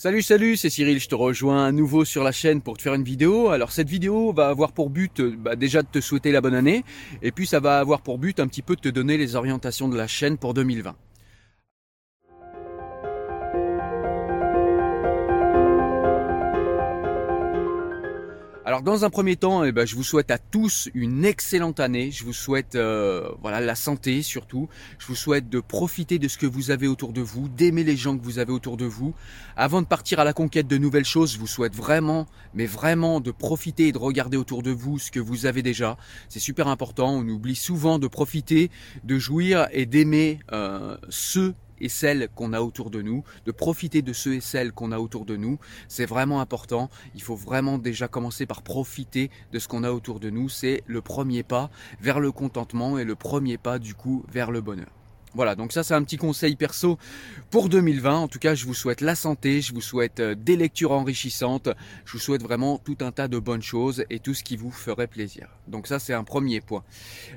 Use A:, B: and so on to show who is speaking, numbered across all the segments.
A: Salut salut, c'est Cyril, je te rejoins à nouveau sur la chaîne pour te faire une vidéo. Alors cette vidéo va avoir pour but bah, déjà de te souhaiter la bonne année et puis ça va avoir pour but un petit peu de te donner les orientations de la chaîne pour 2020. Alors dans un premier temps, eh ben, je vous souhaite à tous une excellente année. Je vous souhaite euh, voilà la santé surtout. Je vous souhaite de profiter de ce que vous avez autour de vous, d'aimer les gens que vous avez autour de vous. Avant de partir à la conquête de nouvelles choses, je vous souhaite vraiment, mais vraiment de profiter et de regarder autour de vous ce que vous avez déjà. C'est super important. On oublie souvent de profiter, de jouir et d'aimer euh, ceux et celles qu'on a autour de nous, de profiter de ceux et celles qu'on a autour de nous. C'est vraiment important. Il faut vraiment déjà commencer par profiter de ce qu'on a autour de nous. C'est le premier pas vers le contentement et le premier pas du coup vers le bonheur. Voilà, donc ça c'est un petit conseil perso pour 2020. En tout cas, je vous souhaite la santé, je vous souhaite euh, des lectures enrichissantes, je vous souhaite vraiment tout un tas de bonnes choses et tout ce qui vous ferait plaisir. Donc ça c'est un premier point.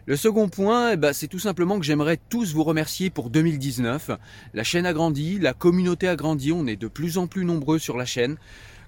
A: Le second point, eh ben, c'est tout simplement que j'aimerais tous vous remercier pour 2019. La chaîne a grandi, la communauté a grandi, on est de plus en plus nombreux sur la chaîne.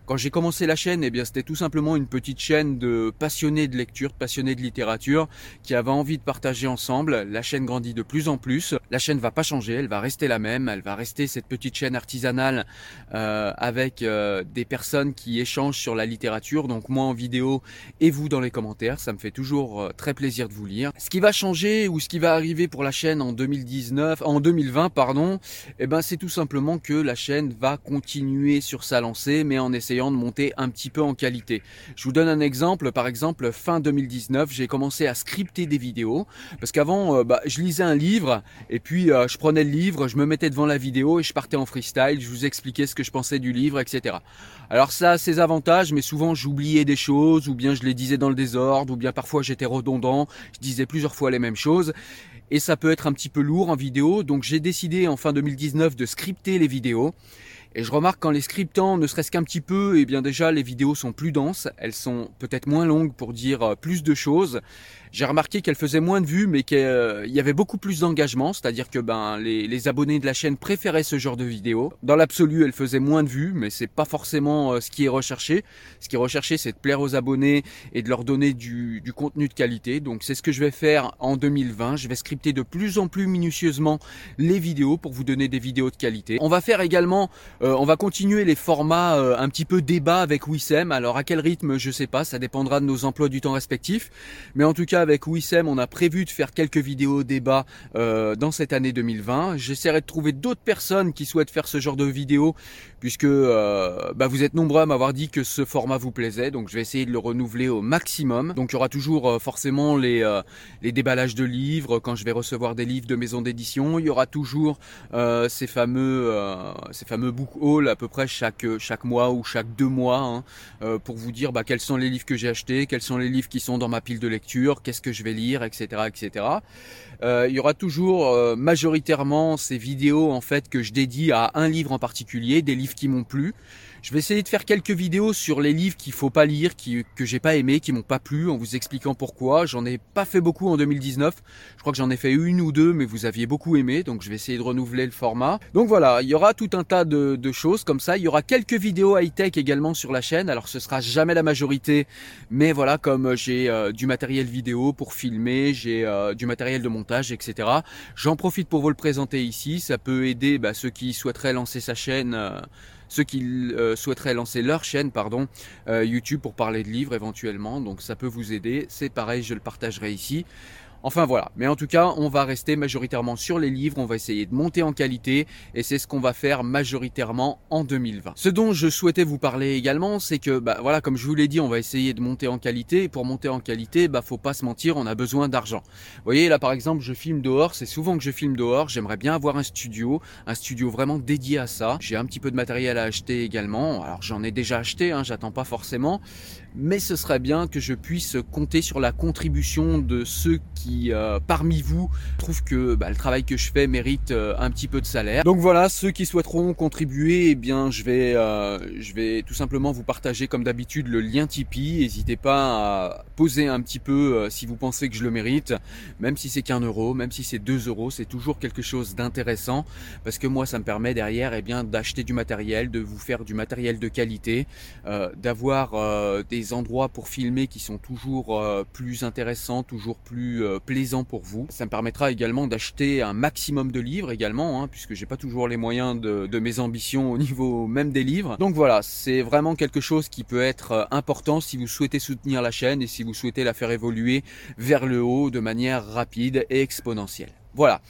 A: Quand j'ai commencé la chaîne, eh bien c'était tout simplement une petite chaîne de passionnés de lecture, de passionnés de littérature, qui avaient envie de partager ensemble. La chaîne grandit de plus en plus. La chaîne va pas changer, elle va rester la même. Elle va rester cette petite chaîne artisanale euh, avec euh, des personnes qui échangent sur la littérature. Donc moi en vidéo et vous dans les commentaires, ça me fait toujours euh, très plaisir de vous lire. Ce qui va changer ou ce qui va arriver pour la chaîne en 2019, en 2020 pardon, eh ben c'est tout simplement que la chaîne va continuer sur sa lancée, mais en essayant de monter un petit peu en qualité. Je vous donne un exemple, par exemple fin 2019, j'ai commencé à scripter des vidéos parce qu'avant euh, bah, je lisais un livre et puis euh, je prenais le livre, je me mettais devant la vidéo et je partais en freestyle, je vous expliquais ce que je pensais du livre, etc. Alors ça a ses avantages, mais souvent j'oubliais des choses ou bien je les disais dans le désordre ou bien parfois j'étais redondant, je disais plusieurs fois les mêmes choses et ça peut être un petit peu lourd en vidéo. Donc j'ai décidé en fin 2019 de scripter les vidéos. Et je remarque qu'en les scriptant, ne serait-ce qu'un petit peu, et eh bien déjà les vidéos sont plus denses, elles sont peut-être moins longues pour dire euh, plus de choses. J'ai remarqué qu'elles faisaient moins de vues, mais qu'il y avait beaucoup plus d'engagement, c'est-à-dire que ben les, abonnés de la chaîne préféraient ce genre de vidéos. Dans l'absolu, elles faisaient moins de vues, mais c'est pas forcément euh, ce qui est recherché. Ce qui est recherché, c'est de plaire aux abonnés et de leur donner du contenu de qualité. Donc c'est ce que je vais faire en 2020. Je vais scripter de plus en plus minutieusement les vidéos pour vous donner des vidéos de qualité. On va faire également euh, on va continuer les formats euh, un petit peu débat avec Wissem. Alors à quel rythme, je sais pas, ça dépendra de nos emplois du temps respectifs. Mais en tout cas, avec Wissem, on a prévu de faire quelques vidéos débat euh, dans cette année 2020. J'essaierai de trouver d'autres personnes qui souhaitent faire ce genre de vidéos, puisque bah, vous êtes nombreux à m'avoir dit que ce format vous plaisait. Donc je vais essayer de le renouveler au maximum. Donc il y aura toujours forcément les, déballages de livres quand je vais recevoir des livres de maison d'édition. Il y aura toujours ces fameux, ces fameux bouquins à peu près chaque, chaque mois ou chaque deux mois hein, euh, pour vous dire bah, quels sont les livres que j'ai achetés, quels sont les livres qui sont dans ma pile de lecture, qu'est-ce que je vais lire, etc. etc. Euh, il y aura toujours euh, majoritairement ces vidéos en fait que je dédie à un livre en particulier, des livres qui m'ont plu. Je vais essayer de faire quelques vidéos sur les livres qu'il faut pas lire, que j'ai pas aimé, qui m'ont pas plu, en vous expliquant pourquoi. J'en ai pas fait beaucoup en 2019. Je crois que j'en ai fait une ou deux, mais vous aviez beaucoup aimé, donc je vais essayer de renouveler le format. Donc voilà, il y aura tout un tas de, choses comme ça. Il y aura quelques vidéos high-tech également sur la chaîne. Alors ce sera jamais la majorité, mais voilà, comme j'ai euh, du matériel vidéo pour filmer, j'ai euh, du matériel de montage, etc. J'en profite pour vous le présenter ici. Ça peut aider bah, ceux qui souhaiteraient lancer sa chaîne. Euh, ceux qui euh, souhaiteraient lancer leur chaîne, pardon, euh, YouTube pour parler de livres éventuellement. Donc ça peut vous aider. C'est pareil, je le partagerai ici. Enfin voilà, mais en tout cas, on va rester majoritairement sur les livres, on va essayer de monter en qualité et c'est ce qu'on va faire majoritairement en 2020. Ce dont je souhaitais vous parler également, c'est que bah voilà, comme je vous l'ai dit, on va essayer de monter en qualité et pour monter en qualité, bah faut pas se mentir, on a besoin d'argent. Vous voyez là par exemple, je filme dehors, c'est souvent que je filme dehors, j'aimerais bien avoir un studio, un studio vraiment dédié à ça. J'ai un petit peu de matériel à acheter également. Alors j'en ai déjà acheté, hein, j'attends pas forcément, mais ce serait bien que je puisse compter sur la contribution de ceux qui qui parmi vous trouvent que bah, le travail que je fais mérite un petit peu de salaire. Donc voilà, ceux qui souhaiteront contribuer, eh bien je vais, je vais tout simplement vous partager comme d'habitude le lien Tipeee. N'hésitez pas à poser un petit peu si vous pensez que je le mérite, même si c'est qu'un euro, même si c'est deux euros, c'est toujours quelque chose d'intéressant parce que moi ça me permet derrière eh bien d'acheter du matériel, de vous faire du matériel de qualité, euh, d'avoir euh, des endroits pour filmer qui sont toujours euh, plus intéressants, toujours plus plaisants pour vous. Ça me permettra également d'acheter un maximum de livres également, hein, puisque j'ai pas toujours les moyens de, de, mes ambitions au niveau même des livres. Donc voilà, c'est vraiment quelque chose qui peut être important si vous souhaitez soutenir la chaîne et si vous souhaitez la faire évoluer vers le haut de manière rapide et exponentielle. Voilà.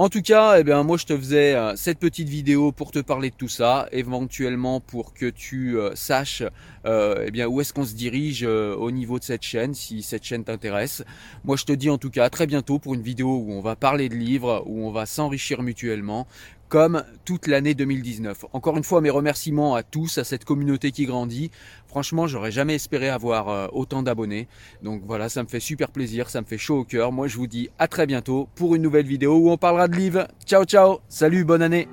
A: En tout cas, eh bien, moi je te faisais euh, cette petite vidéo pour te parler de tout ça, éventuellement pour que tu euh, saches euh, eh bien, où est-ce qu'on se dirige au niveau de cette chaîne, si cette chaîne t'intéresse. Moi je te dis en tout cas à très bientôt pour une vidéo où on va parler de livres, où on va s'enrichir mutuellement comme toute l'année 2019. Encore une fois, mes remerciements à tous, à cette communauté qui grandit. Franchement, j'aurais jamais espéré avoir euh, autant d'abonnés. Donc voilà, ça me fait super plaisir, ça me fait chaud au cœur. Moi, je vous dis à très bientôt pour une nouvelle vidéo où on parlera de livres. Ciao, ciao. Salut, bonne année.